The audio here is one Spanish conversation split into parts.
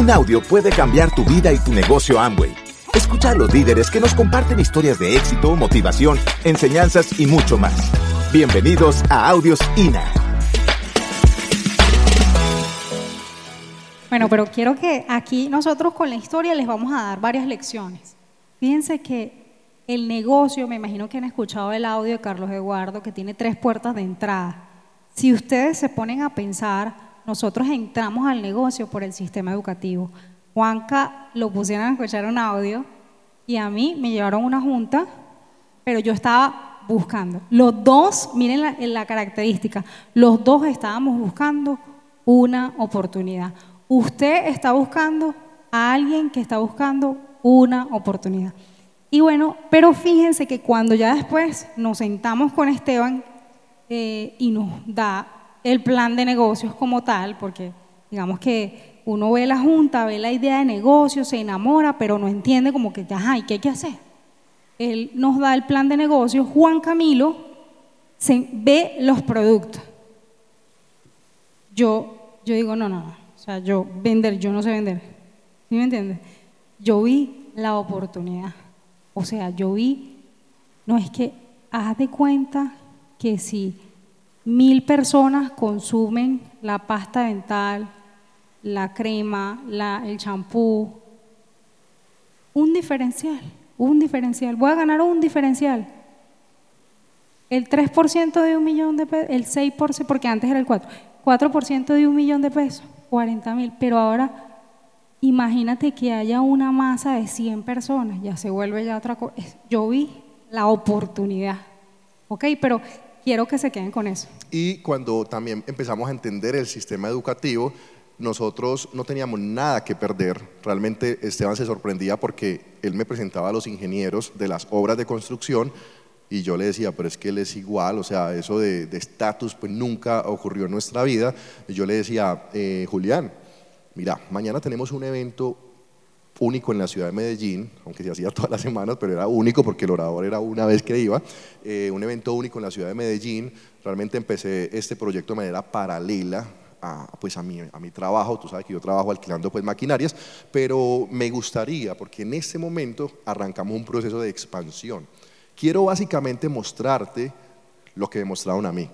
Un audio puede cambiar tu vida y tu negocio Amway. Escucha a los líderes que nos comparten historias de éxito, motivación, enseñanzas y mucho más. Bienvenidos a Audios INA. Bueno, pero quiero que aquí nosotros con la historia les vamos a dar varias lecciones. Fíjense que el negocio, me imagino que han escuchado el audio de Carlos Eduardo, que tiene tres puertas de entrada. Si ustedes se ponen a pensar, nosotros entramos al negocio por el sistema educativo. Juanca lo pusieron a escuchar un audio y a mí me llevaron una junta, pero yo estaba buscando. Los dos, miren la, la característica, los dos estábamos buscando una oportunidad. Usted está buscando a alguien que está buscando una oportunidad. Y bueno, pero fíjense que cuando ya después nos sentamos con Esteban eh, y nos da el plan de negocios como tal, porque digamos que uno ve la junta, ve la idea de negocio, se enamora, pero no entiende como que, ajá, ¿y qué hay que hacer? Él nos da el plan de negocios, Juan Camilo se, ve los productos. Yo, yo digo, no, no, no, o sea, yo vender, yo no sé vender. ¿Sí me entiendes? Yo vi la oportunidad. O sea, yo vi, no es que, haz de cuenta que si mil personas consumen la pasta dental, la crema, el champú, un diferencial, un diferencial. Voy a ganar un diferencial. El 3% de un millón de pesos, el 6%, porque antes era el 4%, 4% de un millón de pesos, 40 mil, pero ahora imagínate que haya una masa de 100 personas, ya se vuelve ya otra cosa. Yo vi la oportunidad, ¿ok? Pero quiero que se queden con eso. Y cuando también empezamos a entender el sistema educativo, nosotros no teníamos nada que perder. Realmente Esteban se sorprendía porque él me presentaba a los ingenieros de las obras de construcción y yo le decía, pero es que él es igual, o sea, eso de estatus pues nunca ocurrió en nuestra vida. Y yo le decía, eh, Julián, mira, mañana tenemos un evento único en la ciudad de Medellín, aunque se hacía todas las semanas, pero era único porque el orador era una vez que iba, eh, un evento único en la ciudad de Medellín. Realmente empecé este proyecto de manera paralela a, pues a, mi, a mi trabajo, tú sabes que yo trabajo alquilando pues maquinarias, pero me gustaría, porque en este momento arrancamos un proceso de expansión. Quiero básicamente mostrarte lo que demostraron a mí.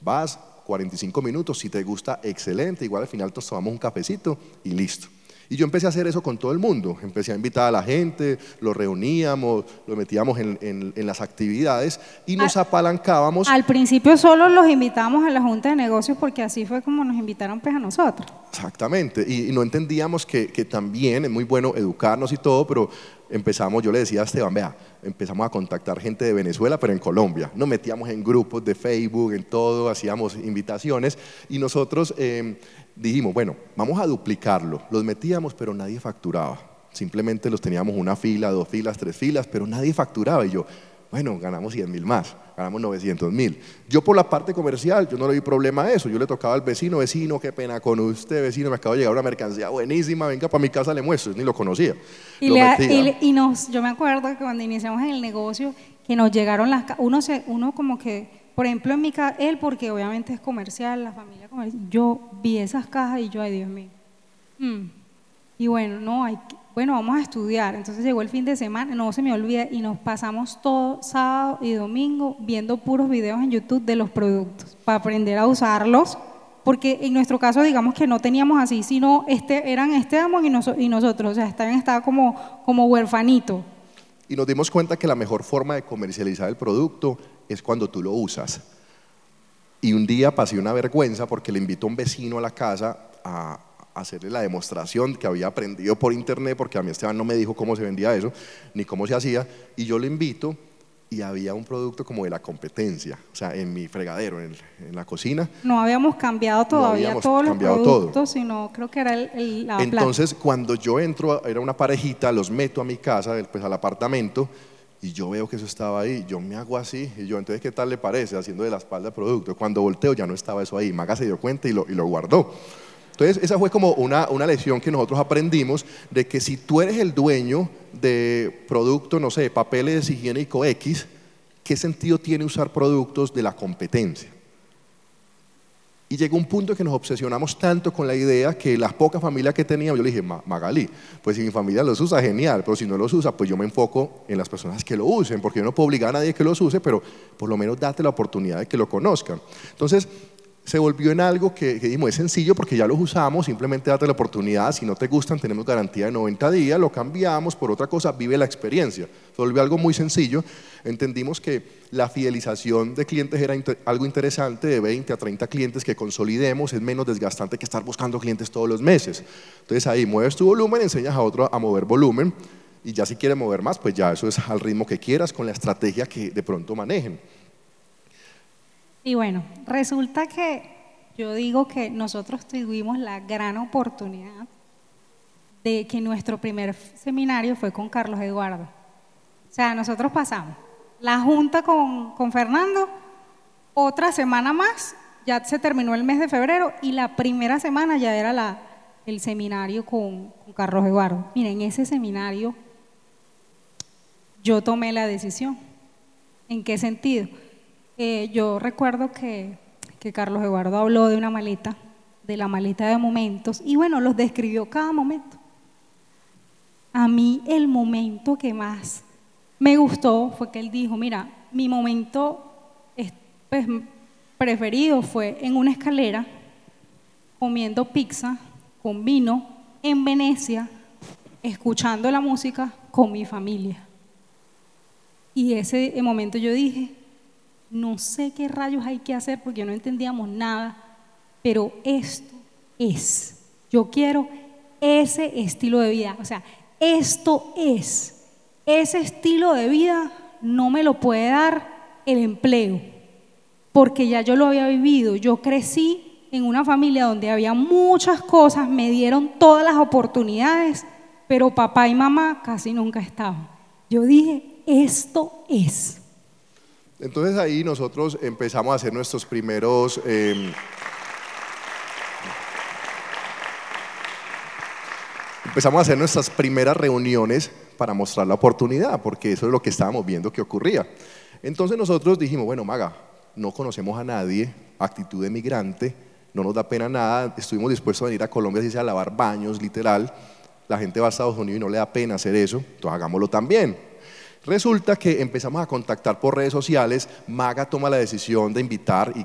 Vas, 45 minutos, si te gusta, excelente, igual al final tomamos un cafecito y listo. Y yo empecé a hacer eso con todo el mundo, empecé a invitar a la gente, lo reuníamos, lo metíamos en, las actividades y nos apalancábamos. Al principio solo los invitábamos a la Junta de Negocios porque así fue como nos invitaron pues a nosotros. Exactamente, y, no entendíamos que, que también es muy bueno educarnos y todo, pero empezamos, yo le decía a Esteban, vea, empezamos a contactar gente de Venezuela, pero en Colombia. Nos metíamos en grupos de Facebook, en todo, hacíamos invitaciones y nosotros em, dijimos, bueno, vamos a duplicarlo. Los metíamos, pero nadie facturaba. Simplemente los teníamos una fila, dos filas, tres filas, pero nadie facturaba. Y yo, bueno, ganamos 100 mil más, ganamos 900 mil. Yo por la parte comercial, yo no le vi problema a eso. Yo le tocaba al vecino, vecino, qué pena con usted, vecino, me acaba de llegar una mercancía buenísima, venga para mi casa, le muestro, ni lo conocía. Y, y, nos, yo me acuerdo que cuando iniciamos el negocio, que nos llegaron las, uno, se, uno como que, por ejemplo, en mi casa, él porque obviamente es comercial, la familia comercial, yo vi esas cajas y yo, ay Dios mío. Mm. Y bueno, no, hay bueno, vamos a estudiar. Entonces llegó el fin de semana, no se me olvida, y nos pasamos todo sábado y domingo viendo puros videos en YouTube de los productos para aprender a usarlos. Porque en nuestro caso, digamos que no teníamos así, sino este, eran Esteban y, y nosotros, o sea, Esteban estaba como, como huerfanito. Y nos dimos cuenta que la mejor forma de comercializar el producto es cuando tú lo usas. Y un día pasé una vergüenza porque le invito a un vecino a la casa a, hacerle la demostración que había aprendido por internet, porque a mí Esteban no me dijo cómo se vendía eso, ni cómo se hacía, y yo le invito y había un producto como de la competencia, o sea, en mi fregadero, en, la cocina. No habíamos cambiado todavía todos los productos, sino creo que era el, la Entonces, cuando yo entro, era una parejita, los meto a mi casa, pues al apartamento, y yo veo que eso estaba ahí, yo me hago así, y yo, entonces, ¿qué tal le parece? Haciendo de la espalda el producto. Cuando volteo ya no estaba eso ahí, Maga se dio cuenta y lo, y lo guardó. Entonces, esa fue como una, una lección que nosotros aprendimos de que si tú eres el dueño de producto, no sé, papeles higiénico X, ¿qué sentido tiene usar productos de la competencia? Y llegó un punto que nos obsesionamos tanto con la idea que las pocas familias que teníamos, yo le dije, Magali, pues si mi familia los usa, genial, pero si no los usa, pues yo me enfoco en las personas que lo usen, porque yo no puedo obligar a nadie que los use, pero por lo menos date la oportunidad de que lo conozcan. Entonces, se volvió en algo que, que dijimos, es sencillo porque ya los usamos, simplemente date la oportunidad, si no te gustan tenemos garantía de 90 días, lo cambiamos por otra cosa, vive la experiencia. Se volvió algo muy sencillo, entendimos que la fidelización de clientes era algo interesante, de 20 a 30 clientes que consolidemos, es menos desgastante que estar buscando clientes todos los meses. Entonces ahí mueves tu volumen, enseñas a otro a mover volumen y ya si quieres mover más, pues ya eso es al ritmo que quieras, con la estrategia que de pronto manejen. Y bueno, resulta que yo digo que nosotros tuvimos la gran oportunidad de que nuestro primer seminario fue con Carlos Eduardo. O sea, nosotros pasamos la junta con, con Fernando, otra semana más, ya se terminó el mes de febrero y la primera semana ya era la, el seminario con, con Carlos Eduardo. Miren, ese seminario yo tomé la decisión. ¿En qué sentido? Eh, yo recuerdo que, que Carlos Eduardo habló de una maleta, de la maleta de momentos, y bueno, los describió cada momento. A mí el momento que más me gustó fue que él dijo, mira, mi momento pues, preferido fue en una escalera, comiendo pizza con vino en Venecia, escuchando la música con mi familia. Y ese momento yo dije, no sé qué rayos hay que hacer porque no entendíamos nada, pero esto es, yo quiero ese estilo de vida, o sea, esto es, ese estilo de vida no me lo puede dar el empleo, porque ya yo lo había vivido, yo crecí en una familia donde había muchas cosas, me dieron todas las oportunidades, pero papá y mamá casi nunca estaban. Yo dije, esto es. Entonces ahí nosotros empezamos a hacer nuestros primeros... Em, empezamos a hacer nuestras primeras reuniones para mostrar la oportunidad, porque eso es lo que estábamos viendo que ocurría. Entonces nosotros dijimos, bueno, Maga, no conocemos a nadie, actitud de migrante, no nos da pena nada, estuvimos dispuestos a venir a Colombia, así sea a lavar baños, literal, la gente va a Estados Unidos y no le da pena hacer eso, entonces hagámoslo también. Resulta que empezamos a contactar por redes sociales, Maga toma la decisión de invitar y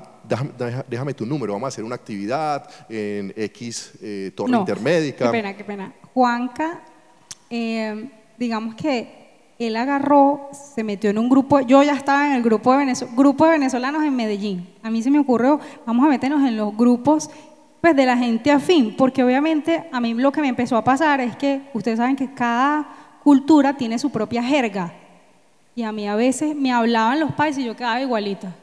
déjame, tu número, vamos a hacer una actividad en X eh, Torre Intermédica. Qué pena, qué pena. Juanca, eh, digamos que él agarró, se metió en un grupo, yo ya estaba en el grupo de, grupo de venezolanos en Medellín. A mí se me ocurrió, vamos a meternos en los grupos pues, de la gente afín, porque obviamente a mí lo que me empezó a pasar es que ustedes saben que cada cultura tiene su propia jerga. Y a mí a veces me hablaban los países y yo quedaba igualita.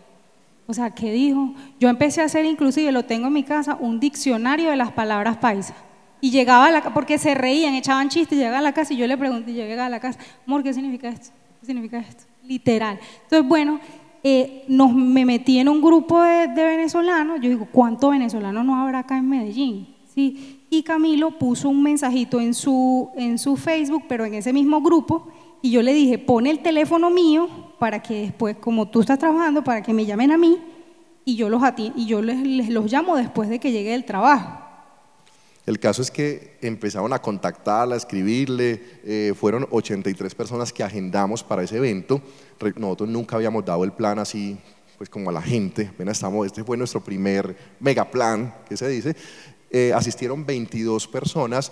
O sea, ¿qué dijo? Yo empecé a hacer, inclusive lo tengo en mi casa, un diccionario de las palabras paisas. Y llegaba a la porque se reían, echaban chistes, llegaba a la casa y yo le pregunté, yo llegaba a la casa, amor, ¿qué significa esto? ¿Qué significa esto? Literal. Entonces, bueno, eh, me metí en un grupo de, de venezolanos, yo digo, ¿cuántos venezolanos no habrá acá en Medellín? ¿Sí? Y Camilo puso un mensajito en su, en su Facebook, pero en ese mismo grupo, y yo le dije, pone el teléfono mío para que después, como tú estás trabajando, para que me llamen a mí y yo los, y yo les, los llamo después de que llegue el trabajo. El caso es que empezaron a contactarla, a escribirle, eh, fueron 83 personas que agendamos para ese evento. Nosotros nunca habíamos dado el plan así, pues como a la gente, apenas estamos, este fue nuestro primer mega plan, que se dice. Eh, asistieron 22 personas,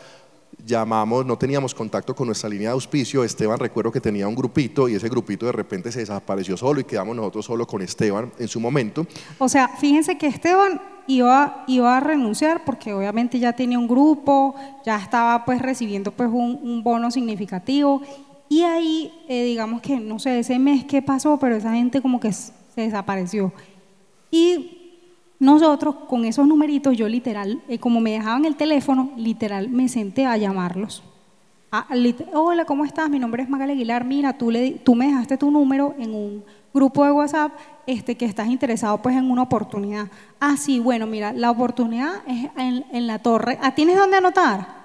llamamos, no teníamos contacto con nuestra línea de auspicio, Esteban recuerdo que tenía un grupito y ese grupito de repente se desapareció solo y quedamos nosotros solo con Esteban en su momento. O sea, fíjense que Esteban iba, iba a renunciar porque obviamente ya tenía un grupo, ya estaba pues recibiendo pues un, bono significativo y ahí eh, digamos que no sé ese mes qué pasó, pero esa gente como que se desapareció. Y nosotros con esos numeritos, yo literal, eh, como me dejaban el teléfono, literal me senté a llamarlos. Ah, Hola, ¿cómo estás? Mi nombre es Magali Aguilar. Mira, tú, le, tú me dejaste tu número en un grupo de WhatsApp este, que estás interesado pues en una oportunidad. Ah, sí, bueno, mira, la oportunidad es en, la torre. ¿Ah, ¿Tienes dónde anotar?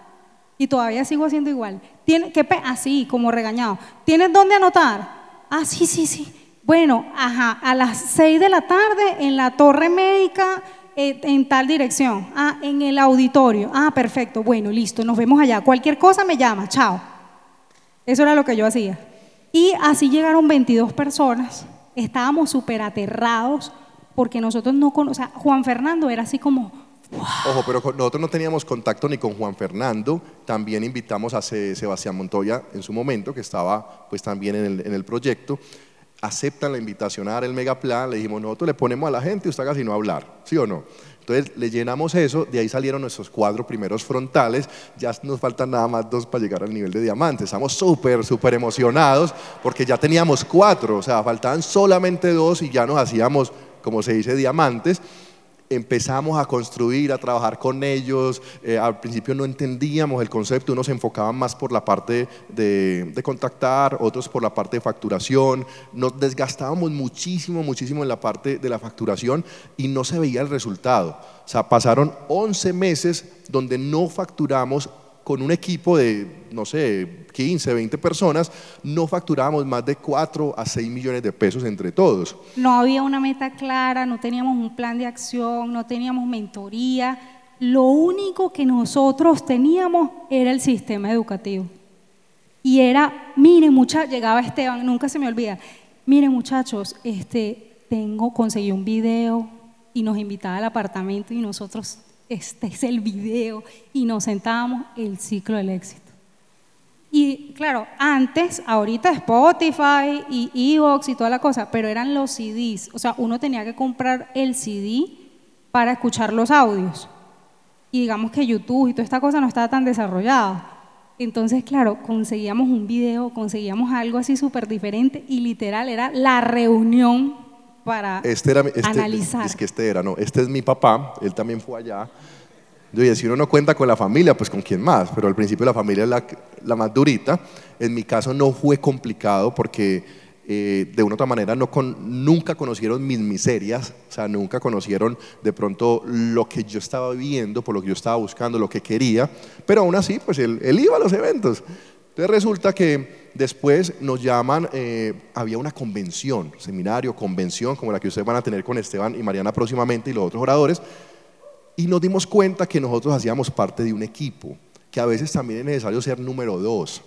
Y todavía sigo haciendo igual. ¿Tiene, qué así, como regañado. ¿Tienes dónde anotar? Ah, sí, sí, sí. Bueno, ajá, a las 6 de la tarde en la torre médica eh, en tal dirección. Ah, en el auditorio. Ah, perfecto. Bueno, listo, nos vemos allá. Cualquier cosa me llama. Chao. Eso era lo que yo hacía. Y así llegaron 22 personas. Estábamos súper aterrados porque nosotros no conocíamos. O sea, Juan Fernando era así como, Ojo, pero nosotros no teníamos contacto ni con Juan Fernando, también invitamos a Sebastián Montoya en su momento, que estaba pues también en el, en el proyecto, aceptan la invitación a dar el megaplan, le dijimos, nosotros le ponemos a la gente y usted casi no hablar, ¿sí o no? Entonces le llenamos eso, de ahí salieron nuestros cuatro primeros frontales, ya nos faltan nada más dos para llegar al nivel de diamante, estamos súper, súper emocionados porque ya teníamos cuatro, o sea, faltaban solamente dos y ya nos hacíamos, como se dice, diamantes empezamos a construir, a trabajar con ellos. Eh, al principio no entendíamos el concepto, unos se enfocaban más por la parte de, de, contactar, otros por la parte de facturación. Nos desgastábamos muchísimo, muchísimo en la parte de la facturación y no se veía el resultado. O sea, pasaron 11 meses donde no facturamos con un equipo de, no sé, 15, 20 personas, no facturábamos más de 4 a 6 millones de pesos entre todos. No había una meta clara, no teníamos un plan de acción, no teníamos mentoría. Lo único que nosotros teníamos era el sistema educativo. Y era, miren muchachos, llegaba Esteban, nunca se me olvida, miren muchachos, este, tengo, conseguí un video y nos invitaba al apartamento y nosotros este es el video, y nos sentábamos el ciclo del éxito. Y claro, antes, ahorita Spotify y Evox y toda la cosa, pero eran los CDs, o sea, uno tenía que comprar el CD para escuchar los audios. Y digamos que YouTube y toda esta cosa no estaba tan desarrollada. Entonces, claro, conseguíamos un video, conseguíamos algo así súper diferente y literal era la reunión para este era, este, analizar. Es que este era, no, este es mi papá, él también fue allá. Yo si uno no cuenta con la familia, pues con quién más, pero al principio la familia es la, la más durita. En mi caso no fue complicado porque eh, de una u otra manera no con, nunca conocieron mis miserias, o sea, nunca conocieron de pronto lo que yo estaba viviendo, por lo que yo estaba buscando, lo que quería, pero aún así, pues él, él iba a los eventos. Entonces resulta que después nos llaman, eh, había una convención, seminario, convención, como la que ustedes van a tener con Esteban y Mariana próximamente y los otros oradores, y nos dimos cuenta que nosotros hacíamos parte de un equipo, que a veces también es necesario ser número dos,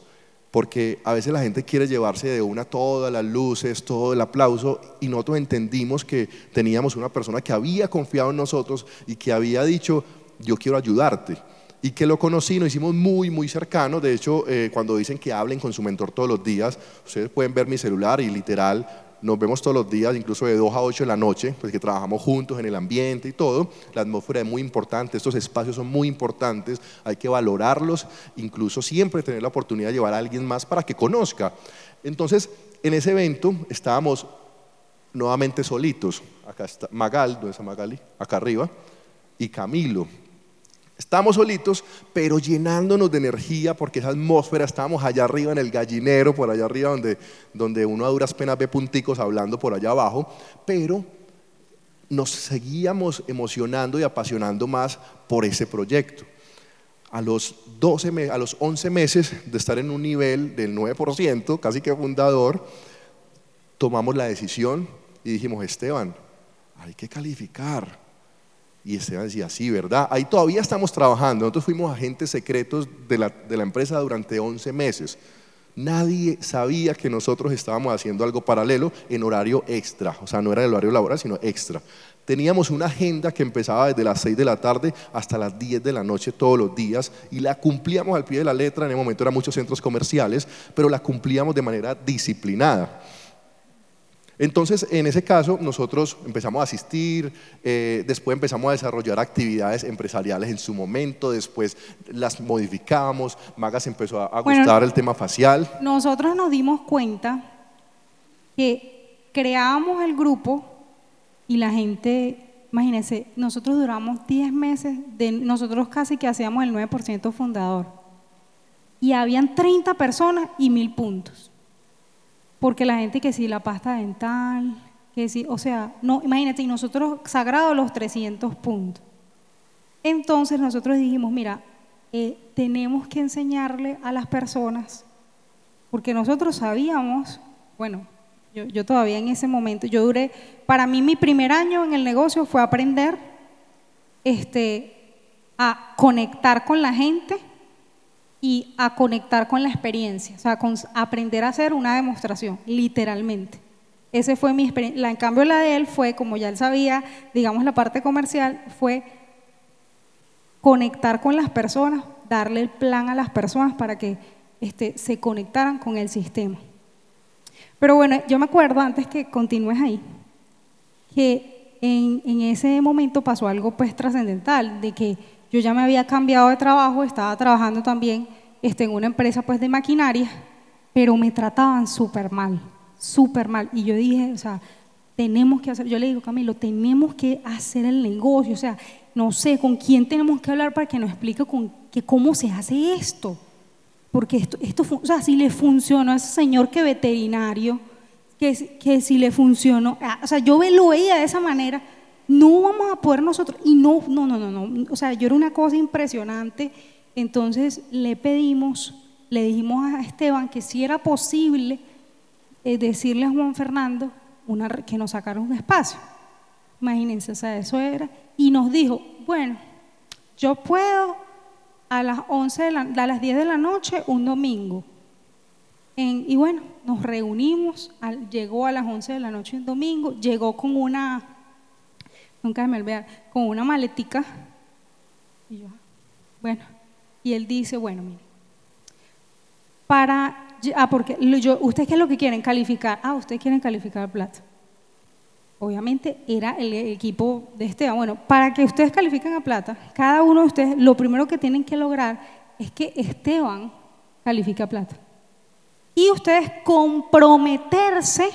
porque a veces la gente quiere llevarse de una todas las luces, todo el aplauso, y nosotros entendimos que teníamos una persona que había confiado en nosotros y que había dicho, yo quiero ayudarte y que lo conocí, nos hicimos muy, muy cercanos. De hecho, eh, cuando dicen que hablen con su mentor todos los días, ustedes pueden ver mi celular y literal nos vemos todos los días, incluso de 2 a 8 de la noche, pues que trabajamos juntos en el ambiente y todo. La atmósfera es muy importante, estos espacios son muy importantes, hay que valorarlos, incluso siempre tener la oportunidad de llevar a alguien más para que conozca. Entonces, en ese evento estábamos nuevamente solitos. Acá está Magal, ¿dónde está Magali? Acá arriba. Y Camilo, Estamos solitos, pero llenándonos de energía porque esa atmósfera, estábamos allá arriba en el gallinero, por allá arriba donde, donde uno a duras penas ve punticos hablando por allá abajo, pero nos seguíamos emocionando y apasionando más por ese proyecto. A los, 12, a los 11 meses de estar en un nivel del 9%, casi que fundador, tomamos la decisión y dijimos, Esteban, hay que calificar y Esteban decía, sí, ¿verdad? Ahí todavía estamos trabajando. Nosotros fuimos agentes secretos de la, de la empresa durante 11 meses. Nadie sabía que nosotros estábamos haciendo algo paralelo en horario extra, o sea, no era el horario laboral, sino extra. Teníamos una agenda que empezaba desde las 6 de la tarde hasta las 10 de la noche todos los días y la cumplíamos al pie de la letra. En el momento eran muchos centros comerciales, pero la cumplíamos de manera disciplinada. Entonces, en ese caso, nosotros empezamos a asistir, eh, después empezamos a desarrollar actividades empresariales en su momento, después las modificamos, Magas empezó a, gustar el tema facial. Nosotros nos dimos cuenta que creábamos el grupo y la gente, imagínense, nosotros duramos 10 meses, de, nosotros casi que hacíamos el 9% fundador. Y habían 30 personas y mil puntos. Porque la gente que sí, la pasta dental, que sí, o sea, no, imagínate, y nosotros sagrado los 300 puntos. Entonces nosotros dijimos, mira, eh, tenemos que enseñarle a las personas, porque nosotros sabíamos, bueno, yo, yo, todavía en ese momento, yo duré, para mí mi primer año en el negocio fue aprender este, a conectar con la gente y a conectar con la experiencia, o sea, con aprender a hacer una demostración, literalmente. Ese fue mi experiencia. En cambio, la de él fue, como ya él sabía, digamos, la parte comercial, fue conectar con las personas, darle el plan a las personas para que este, se conectaran con el sistema. Pero bueno, yo me acuerdo, antes que continúes ahí, que en, en ese momento pasó algo pues trascendental, de que yo ya me había cambiado de trabajo, estaba trabajando también este, en una empresa pues de maquinaria, pero me trataban súper mal, súper mal. Y yo dije, o sea, tenemos que hacer, yo le digo, Camilo, tenemos que hacer el negocio, o sea, no sé con quién tenemos que hablar para que nos explique con, que cómo se hace esto. Porque esto, esto o sea, si le funcionó a ese señor que veterinario, que, que si le funcionó, ah, o sea, yo lo veía de esa manera, no vamos a poder nosotros, y no, no, no, no, no, o sea, yo era una cosa impresionante, entonces le pedimos, le dijimos a Esteban que si era posible eh, decirle a Juan Fernando que nos sacara un espacio. Imagínense, o sea, eso era. Y nos dijo, bueno, yo puedo a las 11 de la, a las 10 de la noche un domingo. y bueno, nos reunimos, llegó a las 11 de la noche un domingo, llegó con una nunca me olvidar, con una maletica. Y yo, bueno, y él dice, bueno, mire, para, ah, porque yo, ¿ustedes qué es lo que quieren? Calificar. Ah, ustedes quieren calificar plata. Obviamente era el equipo de Esteban. Bueno, para que ustedes califiquen a plata, cada uno de ustedes, lo primero que tienen que lograr es que Esteban califique a plata. Y ustedes comprometerse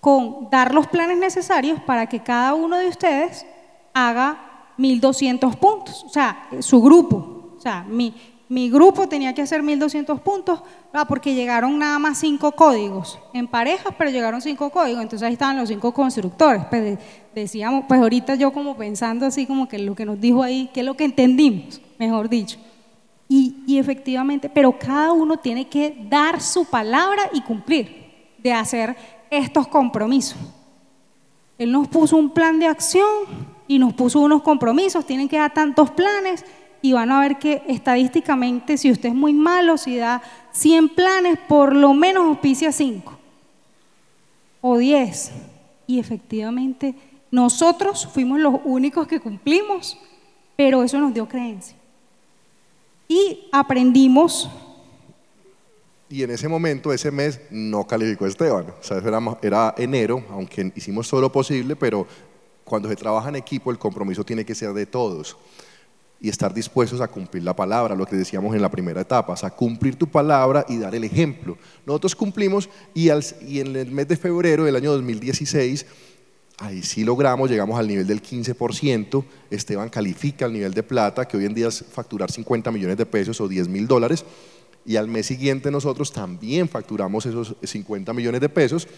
con dar los planes necesarios para que cada uno de ustedes haga 1200 puntos, o sea, su grupo, o sea, mi, mi grupo tenía que hacer 1200 puntos, porque llegaron nada más cinco códigos en parejas, pero llegaron cinco códigos, entonces ahí estaban los cinco constructores. Pues decíamos, pues ahorita yo como pensando así como que lo que nos dijo ahí, que es lo que entendimos, mejor dicho. Y, y efectivamente, pero cada uno tiene que dar su palabra y cumplir, de hacer estos compromisos. Él nos puso un plan de acción y nos puso unos compromisos, tienen que dar tantos planes y van a ver que estadísticamente si usted es muy malo, si da 100 planes, por lo menos auspicia 5 o 10. Y efectivamente nosotros fuimos los únicos que cumplimos, pero eso nos dio creencia. Y aprendimos y en ese momento, ese mes, no calificó Esteban. O sea, era, era enero, aunque hicimos todo lo posible, pero cuando se trabaja en equipo, el compromiso tiene que ser de todos y estar dispuestos a cumplir la palabra, lo que decíamos en la primera etapa, o sea, cumplir tu palabra y dar el ejemplo. Nosotros cumplimos y, y, en el mes de febrero del año 2016, ahí sí logramos, llegamos al nivel del 15%, Esteban califica el nivel de plata, que hoy en día es facturar 50 millones de pesos o 10 mil dólares, y al mes siguiente nosotros también facturamos esos 50 millones de pesos,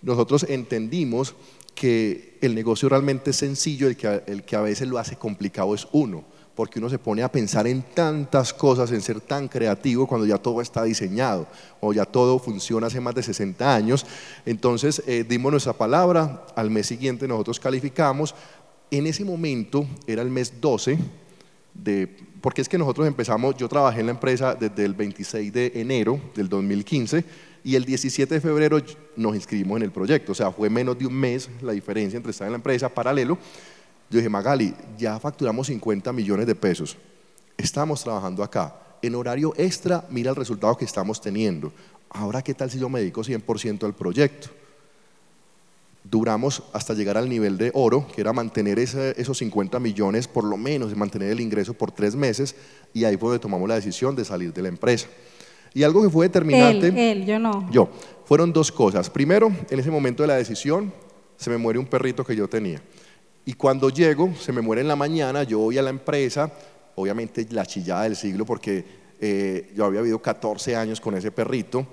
nosotros entendimos que el negocio realmente es sencillo, el que, el que a veces lo hace complicado es uno, porque uno se pone a pensar en tantas cosas, en ser tan creativo cuando ya todo está diseñado o ya todo funciona hace más de 60 años. Entonces eh, dimos nuestra palabra, al mes siguiente nosotros calificamos, en ese momento era el mes 12 de porque es que nosotros empezamos, yo trabajé en la empresa desde el 26 de enero del 2015 y el 17 de febrero nos inscribimos en el proyecto, o sea, fue menos de un mes la diferencia entre estar en la empresa paralelo. Yo dije, Magali, ya facturamos 50 millones de pesos, estamos trabajando acá, en horario extra, mira el resultado que estamos teniendo. Ahora, ¿qué tal si yo me dedico 100% al proyecto? Duramos hasta llegar al nivel de oro, que era mantener esos 50 millones, por lo menos, mantener el ingreso por tres meses, y ahí fue donde tomamos la decisión de salir de la empresa. Y algo que fue determinante... Él, él, yo no. Yo. Fueron dos cosas. Primero, en ese momento de la decisión, se me muere un perrito que yo tenía. Y cuando llego, se me muere en la mañana, yo voy a la empresa, obviamente la chillada del siglo, porque eh, yo había vivido 14 años con ese perrito,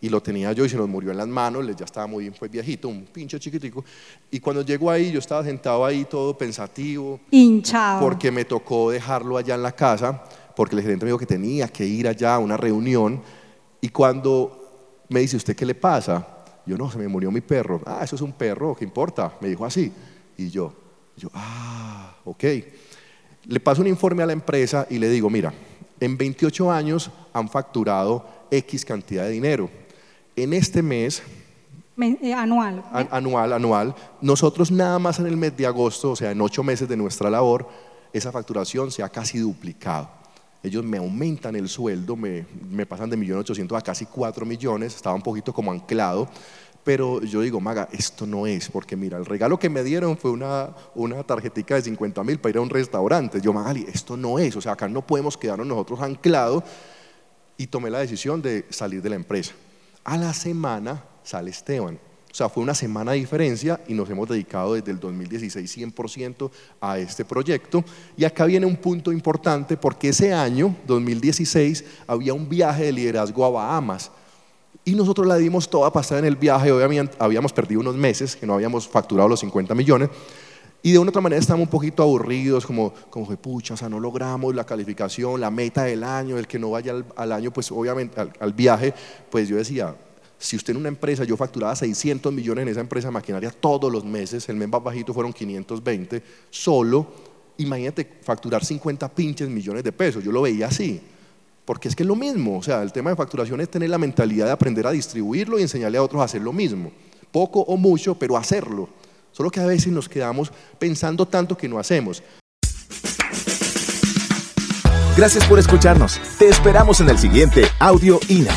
y lo tenía yo y se nos murió en las manos, ya estaba muy pues, viejito, un pinche chiquitico. Y cuando llegó ahí, yo estaba sentado ahí todo pensativo. Hinchado. Porque me tocó dejarlo allá en la casa, porque el gerente me dijo que tenía que ir allá a una reunión. Y cuando me dice, ¿usted qué le pasa? Yo no, se me murió mi perro. Ah, eso es un perro, ¿qué importa? Me dijo así. Y yo, Yo, ah, ok. Le paso un informe a la empresa y le digo, mira, en 28 años han facturado X cantidad de dinero. En este mes eh, anual. anual, anual. Nosotros nada más en el mes de agosto, o sea, en ocho meses de nuestra labor, esa facturación se ha casi duplicado. Ellos me aumentan el sueldo, me, me pasan de 1.800.000 a casi 4 millones, estaba un poquito como anclado, pero yo digo, Maga, esto no es, porque mira, el regalo que me dieron fue una, una tarjetica de 50 mil para ir a un restaurante. Yo, Magali, esto no es, o sea, acá no podemos quedarnos nosotros anclados. Y tomé la decisión de salir de la empresa. A la semana sale Esteban. O sea, fue una semana de diferencia y nos hemos dedicado desde el 2016 100% a este proyecto. Y acá viene un punto importante porque ese año, 2016, había un viaje de liderazgo a Bahamas. Y nosotros la dimos toda pasada en el viaje, obviamente habíamos perdido unos meses, que no habíamos facturado los 50 millones, y de una otra manera estábamos un poquito aburridos, como, como pucha, o sea, no logramos la calificación, la meta del año, el que no vaya al, año, pues obviamente al viaje, pues yo decía, si usted en una empresa, yo facturaba 600 millones en esa empresa maquinaria todos los meses, el mes más bajito fueron 520, solo, imagínate facturar 50 pinches millones de pesos, yo lo veía así, porque es que es lo mismo, o sea, el tema de facturación es tener la mentalidad de aprender a distribuirlo y enseñarle a otros a hacer lo mismo, poco o mucho, pero hacerlo, solo que a veces nos quedamos pensando tanto que no hacemos. Gracias por escucharnos, te esperamos en el siguiente Audio INA.